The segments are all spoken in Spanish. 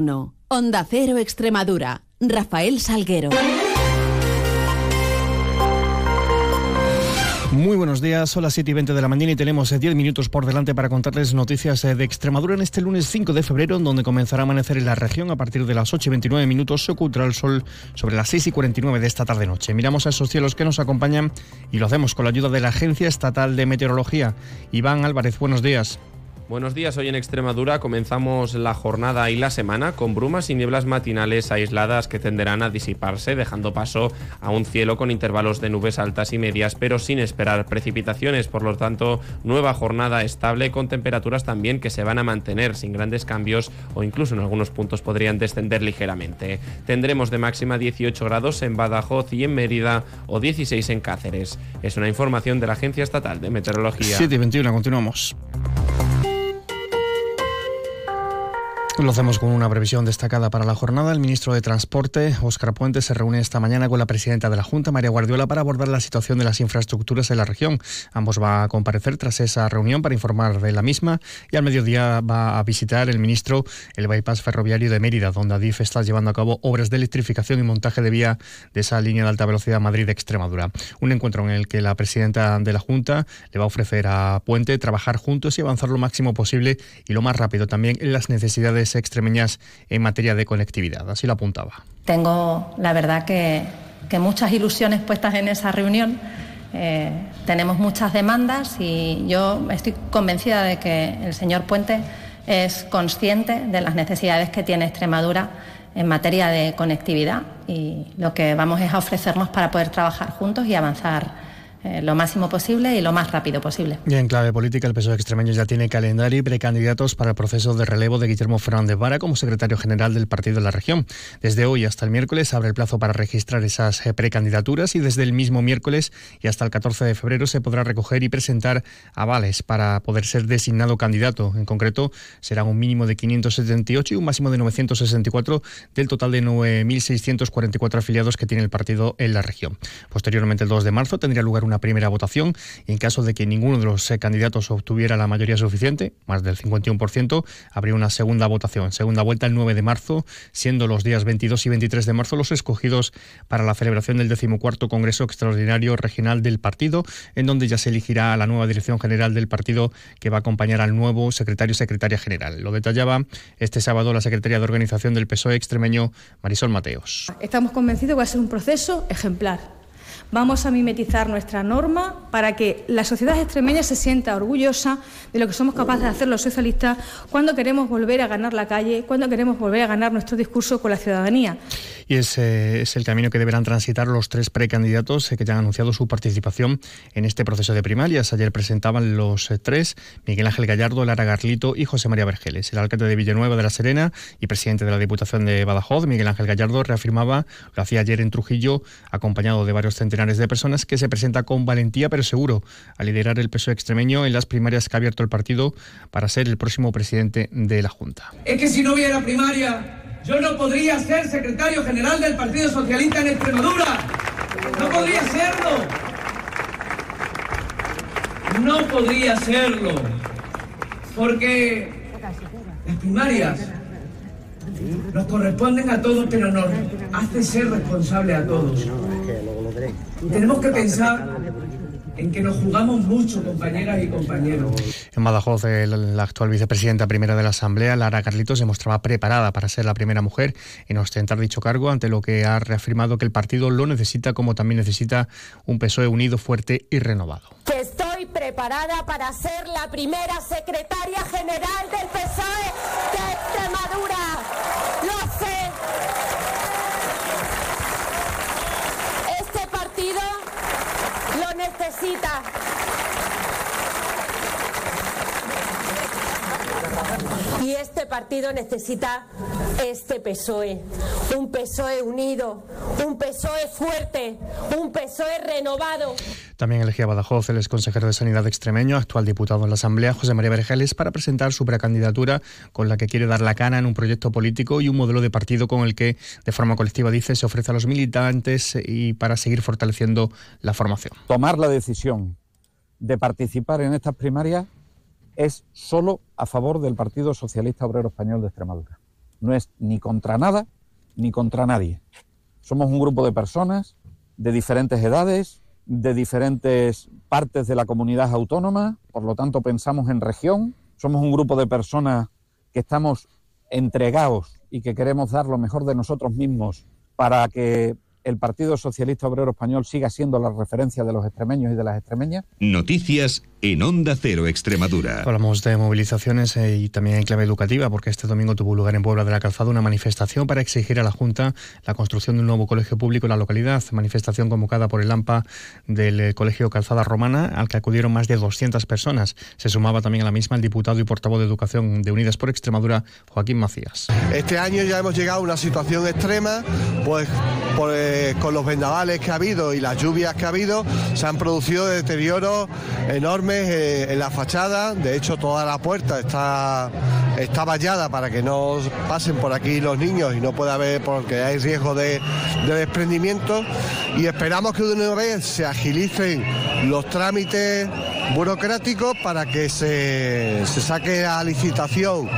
No. Onda Cero Extremadura. Rafael Salguero. Muy buenos días, son las 7 y 20 de la mañana y tenemos 10 eh, minutos por delante para contarles noticias eh, de Extremadura en este lunes 5 de febrero, donde comenzará a amanecer en la región a partir de las 8 y 29 minutos, se ocultará el sol sobre las 6 y 49 de esta tarde-noche. Miramos a esos cielos que nos acompañan y lo hacemos con la ayuda de la Agencia Estatal de Meteorología. Iván Álvarez, buenos días. Buenos días, hoy en Extremadura comenzamos la jornada y la semana con brumas y nieblas matinales aisladas que tenderán a disiparse, dejando paso a un cielo con intervalos de nubes altas y medias, pero sin esperar precipitaciones. Por lo tanto, nueva jornada estable con temperaturas también que se van a mantener sin grandes cambios o incluso en algunos puntos podrían descender ligeramente. Tendremos de máxima 18 grados en Badajoz y en Mérida o 16 en Cáceres. Es una información de la Agencia Estatal de Meteorología. 7 y 21, continuamos. Lo hacemos con una previsión destacada para la jornada. El ministro de Transporte, Óscar Puente, se reúne esta mañana con la presidenta de la Junta, María Guardiola, para abordar la situación de las infraestructuras en la región. Ambos va a comparecer tras esa reunión para informar de la misma y al mediodía va a visitar el ministro el bypass ferroviario de Mérida, donde Adif está llevando a cabo obras de electrificación y montaje de vía de esa línea de alta velocidad Madrid-Extremadura. Un encuentro en el que la presidenta de la Junta le va a ofrecer a Puente trabajar juntos y avanzar lo máximo posible y lo más rápido también en las necesidades extremeñas en materia de conectividad. Así lo apuntaba. Tengo, la verdad, que, muchas ilusiones puestas en esa reunión. Eh, tenemos muchas demandas y yo estoy convencida de que el señor Puente es consciente de las necesidades que tiene Extremadura en materia de conectividad y lo que vamos es a ofrecernos para poder trabajar juntos y avanzar eh, lo máximo posible y lo más rápido posible. Y en clave política, el PSOE extremeño ya tiene calendario y precandidatos para el proceso de relevo de Guillermo Fernández Vara como secretario general del partido de la región. Desde hoy hasta el miércoles abre el plazo para registrar esas eh, precandidaturas y desde el mismo miércoles y hasta el 14 de febrero se podrá recoger y presentar avales para poder ser designado candidato. En concreto, será un mínimo de 578 y un máximo de 964 del total de 9.644 afiliados que tiene el partido en la región. Posteriormente, el 2 de marzo, tendría lugar un una primera votación y en caso de que ninguno de los eh, candidatos obtuviera la mayoría suficiente, más del 51%, habría una segunda votación, segunda vuelta el 9 de marzo, siendo los días 22 y 23 de marzo los escogidos para la celebración del decimocuarto Congreso Extraordinario Regional del partido, en donde ya se elegirá a la nueva dirección general del partido que va a acompañar al nuevo secretario secretaria general. Lo detallaba este sábado la secretaria de organización del PSOE extremeño, Marisol Mateos. Estamos convencidos que va a ser un proceso ejemplar Vamos a mimetizar nuestra norma para que la sociedad extremeña se sienta orgullosa de lo que somos capaces de hacer los socialistas cuando queremos volver a ganar la calle, cuando queremos volver a ganar nuestro discurso con la ciudadanía. Y ese es el camino que deberán transitar los tres precandidatos eh, que ya han anunciado su participación en este proceso de primarias. Ayer presentaban los eh, tres, Miguel Ángel Gallardo, Lara Garlito y José María Vergeles. El alcalde de Villanueva de la Serena y presidente de la Diputación de Badajoz, Miguel Ángel Gallardo, reafirmaba, lo hacía ayer en Trujillo, acompañado de varios centenares de personas, que se presenta con valentía pero seguro a liderar el peso extremeño en las primarias que ha abierto el partido para ser el próximo presidente de la Junta. Es que si no hubiera primaria yo no podría ser secretario general del Partido Socialista en Extremadura. No podría serlo. No podría serlo. Porque las primarias nos corresponden a todos, pero nos hace ser responsables a todos. Tenemos que pensar en que nos jugamos mucho, compañeras y compañeros. En Badajoz, la actual vicepresidenta primera de la Asamblea, Lara Carlitos, se mostraba preparada para ser la primera mujer en ostentar dicho cargo, ante lo que ha reafirmado que el partido lo necesita, como también necesita un PSOE unido, fuerte y renovado. Que estoy preparada para ser la primera secretaria general del PSOE de Extremadura. Lo sé. Necesita. Y este partido necesita este PSOE, un PSOE unido, un PSOE fuerte, un PSOE renovado. También elegía Badajoz el exconsejero de Sanidad extremeño, actual diputado en la Asamblea, José María Vergeles, para presentar su precandidatura con la que quiere dar la cana en un proyecto político y un modelo de partido con el que, de forma colectiva, dice, se ofrece a los militantes y para seguir fortaleciendo la formación. Tomar la decisión de participar en estas primarias es solo a favor del Partido Socialista Obrero Español de Extremadura. no es ni contra nada ni contra nadie. Somos un grupo de personas de diferentes edades, de diferentes partes de la comunidad autónoma, por lo tanto pensamos en región, somos un grupo de personas que estamos entregados y que queremos dar lo mejor de nosotros mismos para que el Partido Socialista Obrero Español siga siendo la referencia de los extremeños y de las extremeñas. Noticias en Onda Cero Extremadura. Hablamos de movilizaciones eh, y también en clave educativa, porque este domingo tuvo lugar en Puebla de la Calzada una manifestación para exigir a la Junta la construcción de un nuevo colegio público en la localidad. Manifestación convocada por el AMPA del eh, Colegio Calzada Romana, al que acudieron más de 200 personas. Se sumaba también a la misma el diputado y portavoz de Educación de Unidas por Extremadura, Joaquín Macías. Este año ya hemos llegado a una situación extrema, pues eh, con los vendavales que ha habido y las lluvias que ha habido, se han producido deterioros enormes eh, en la fachada, de hecho toda la puerta está, está vallada para que no pasen por aquí los niños y no pueda haber, porque hay riesgo de, de desprendimiento. Y esperamos que de una vez se agilicen los trámites burocráticos para que se, se saque a licitación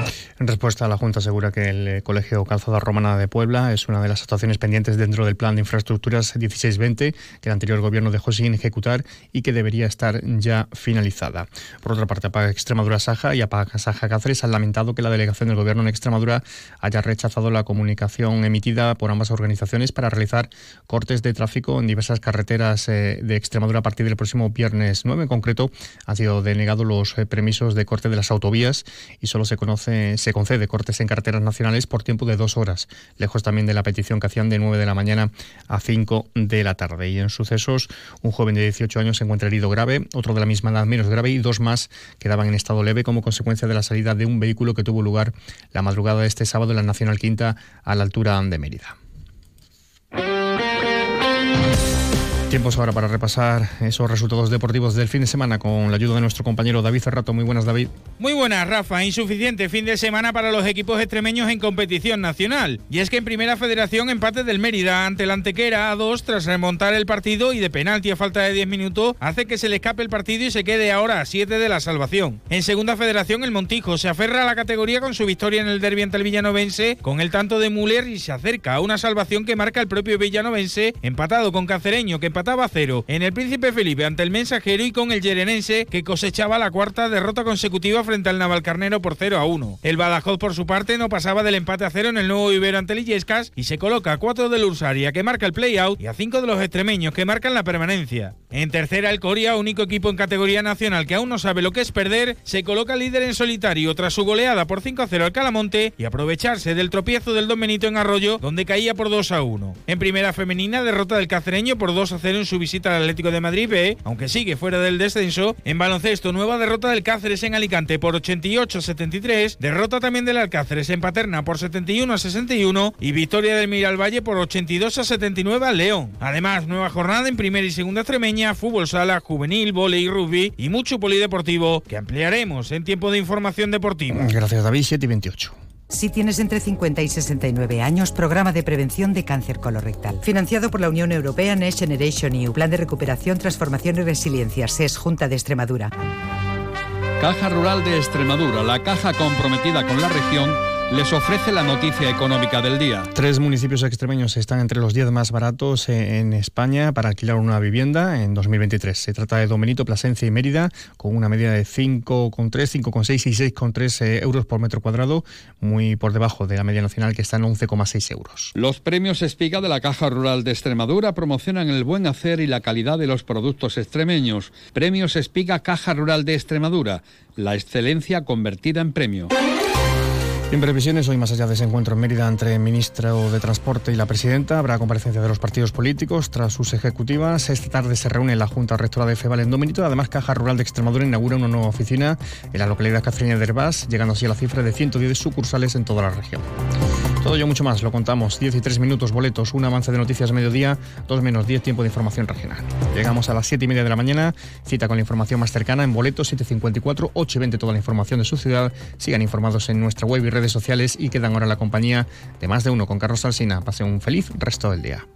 en respuesta, la Junta asegura que el eh, Colegio Calzada Romana de Puebla es una de las actuaciones pendientes dentro del Plan de Infraestructuras 1620 que el anterior gobierno dejó sin ejecutar y que debería estar ya finalizada. Por otra parte, APAG Extremadura Saja y APAG Saja Cáceres han lamentado que la delegación del gobierno en Extremadura haya rechazado la comunicación emitida por ambas organizaciones para realizar cortes de tráfico en diversas carreteras eh, de Extremadura a partir del próximo viernes 9. En concreto, han sido denegados los eh, permisos de corte de las autovías y solo se conoce se concede cortes en carreteras nacionales por tiempo de dos horas, lejos también de la petición que hacían de 9 de la mañana a 5 de la tarde. Y en sucesos, un joven de 18 años se encuentra herido grave, otro de la misma edad menos grave y dos más quedaban en estado leve como consecuencia de la salida de un vehículo que tuvo lugar la madrugada de este sábado en la Nacional Quinta a la altura de Mérida. Tiempos ahora para repasar esos resultados deportivos del fin de semana con la ayuda de nuestro compañero David Ferrato. Muy buenas, David. Muy buenas, Rafa. Insuficiente fin de semana para los equipos extremeños en competición nacional. Y es que en Primera Federación empate del Mérida ante la Antequera a dos tras remontar el partido y de penalti a falta de 10 minutos hace que se le escape el partido y se quede ahora a 7 de la salvación. En Segunda Federación el Montijo se aferra a la categoría con su victoria en el derbi ante el Villanovense con el tanto de Muller y se acerca a una salvación que marca el propio Villanovense empatado con Cacereño que empataba a cero en el Príncipe Felipe ante el Mensajero y con el Yerenense que cosechaba la cuarta derrota consecutiva frente al Navalcarnero por 0 a 1. El Badajoz por su parte no pasaba del empate a cero en el nuevo Ibero ante Lillescas y se coloca a 4 del Ursaria que marca el play-out y a 5 de los extremeños que marcan la permanencia. En tercera el Coria, único equipo en categoría nacional que aún no sabe lo que es perder, se coloca líder en solitario tras su goleada por 5 a 0 al Calamonte y aprovecharse del tropiezo del Don Benito en Arroyo donde caía por 2 a 1. En primera femenina derrota del Cacereño por 2 a 0 en su visita al Atlético de Madrid B, aunque sigue fuera del descenso. En baloncesto, nueva derrota del Cáceres en Alicante por 88 a 73, derrota también del Alcáceres en Paterna por 71 a 61 y victoria del Miralvalle por 82 a 79 al León. Además, nueva jornada en primera y segunda extremeña, fútbol sala, juvenil, volei rugby y mucho polideportivo que ampliaremos en tiempo de información deportiva. Gracias David, 7 y 28. Si tienes entre 50 y 69 años, programa de prevención de cáncer colorectal. Financiado por la Unión Europea Next Generation EU, Plan de Recuperación, Transformación y Resiliencia, SES, Junta de Extremadura. Caja Rural de Extremadura, la caja comprometida con la región les ofrece la noticia económica del día. Tres municipios extremeños están entre los 10 más baratos en España para alquilar una vivienda en 2023. Se trata de Domenito, Plasencia y Mérida, con una media de 5,3, 5,6 y 6,3 eh, euros por metro cuadrado, muy por debajo de la media nacional que está en 11,6 euros. Los premios Espiga de la Caja Rural de Extremadura promocionan el buen hacer y la calidad de los productos extremeños. Premios Espiga Caja Rural de Extremadura, la excelencia convertida en premio. En previsiones, hoy más allá de ese encuentro en Mérida entre el ministro de Transporte y la presidenta, habrá comparecencia de los partidos políticos tras sus ejecutivas. Esta tarde se reúne la Junta Rectora de FEBAL en Domenito. Además, Caja Rural de Extremadura inaugura una nueva oficina en la localidad cacereña de Herbás, llegando así a la cifra de 110 sucursales en toda la región. Todo ello mucho más, lo contamos. 10 y 3 minutos, boletos, un avance de noticias mediodía, 2 menos 10 tiempo de información regional. Llegamos a las 7 y media de la mañana, cita con la información más cercana en boletos 754, 8 y 20 toda la información de su ciudad. Sigan informados en nuestra web y redes sociales y quedan ahora la compañía de más de uno con Carlos Alsina. Pase un feliz resto del día.